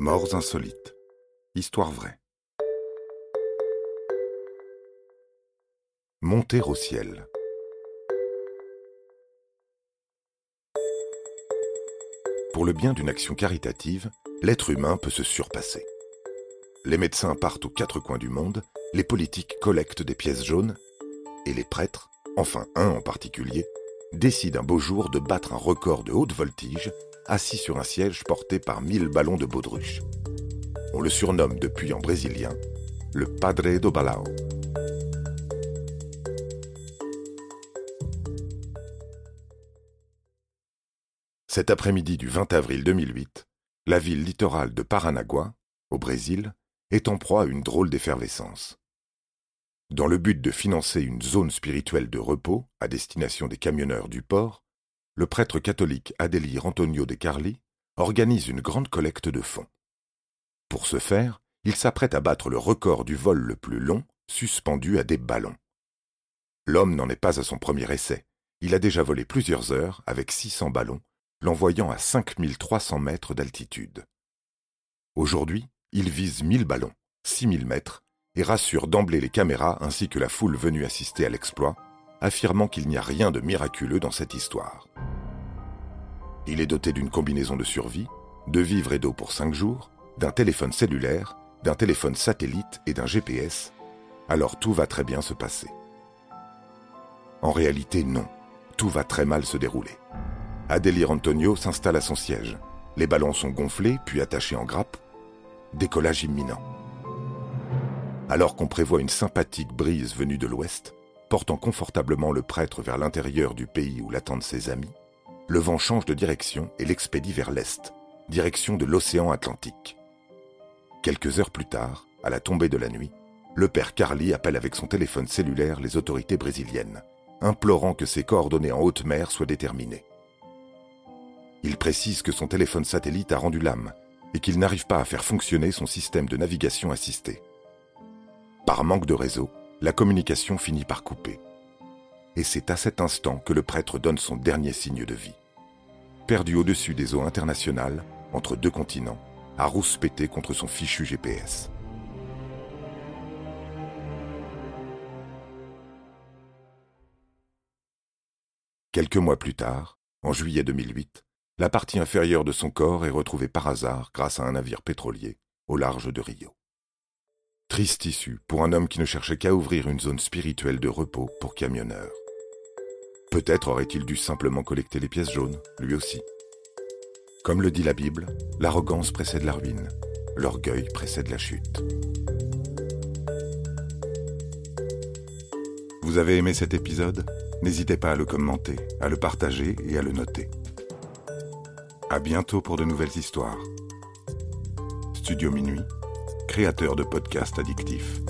Morts insolites. Histoire vraie. Monter au ciel. Pour le bien d'une action caritative, l'être humain peut se surpasser. Les médecins partent aux quatre coins du monde, les politiques collectent des pièces jaunes, et les prêtres, enfin un en particulier, décident un beau jour de battre un record de haute voltige assis sur un siège porté par mille ballons de baudruche. On le surnomme depuis en brésilien le Padre do Balao. Cet après-midi du 20 avril 2008, la ville littorale de Paranagua, au Brésil, est en proie à une drôle d'effervescence. Dans le but de financer une zone spirituelle de repos à destination des camionneurs du port, le prêtre catholique Adélire Antonio de Carli organise une grande collecte de fonds. Pour ce faire, il s'apprête à battre le record du vol le plus long, suspendu à des ballons. L'homme n'en est pas à son premier essai. Il a déjà volé plusieurs heures avec 600 ballons, l'envoyant à 5300 mètres d'altitude. Aujourd'hui, il vise 1000 ballons, 6000 mètres, et rassure d'emblée les caméras ainsi que la foule venue assister à l'exploit, affirmant qu'il n'y a rien de miraculeux dans cette histoire. Il est doté d'une combinaison de survie, de vivres et d'eau pour cinq jours, d'un téléphone cellulaire, d'un téléphone satellite et d'un GPS, alors tout va très bien se passer. En réalité, non. Tout va très mal se dérouler. Adélire Antonio s'installe à son siège. Les ballons sont gonflés, puis attachés en grappe. Décollage imminent. Alors qu'on prévoit une sympathique brise venue de l'ouest, portant confortablement le prêtre vers l'intérieur du pays où l'attendent ses amis, le vent change de direction et l'expédie vers l'est, direction de l'océan Atlantique. Quelques heures plus tard, à la tombée de la nuit, le père Carly appelle avec son téléphone cellulaire les autorités brésiliennes, implorant que ses coordonnées en haute mer soient déterminées. Il précise que son téléphone satellite a rendu l'âme et qu'il n'arrive pas à faire fonctionner son système de navigation assisté. Par manque de réseau, la communication finit par couper et c'est à cet instant que le prêtre donne son dernier signe de vie. Perdu au-dessus des eaux internationales, entre deux continents, à rouspéter contre son fichu GPS. Quelques mois plus tard, en juillet 2008, la partie inférieure de son corps est retrouvée par hasard grâce à un navire pétrolier au large de Rio. Triste issue pour un homme qui ne cherchait qu'à ouvrir une zone spirituelle de repos pour camionneurs. Peut-être aurait-il dû simplement collecter les pièces jaunes, lui aussi. Comme le dit la Bible, l'arrogance précède la ruine, l'orgueil précède la chute. Vous avez aimé cet épisode? N'hésitez pas à le commenter, à le partager et à le noter. À bientôt pour de nouvelles histoires. Studio Minuit, créateur de podcasts addictifs.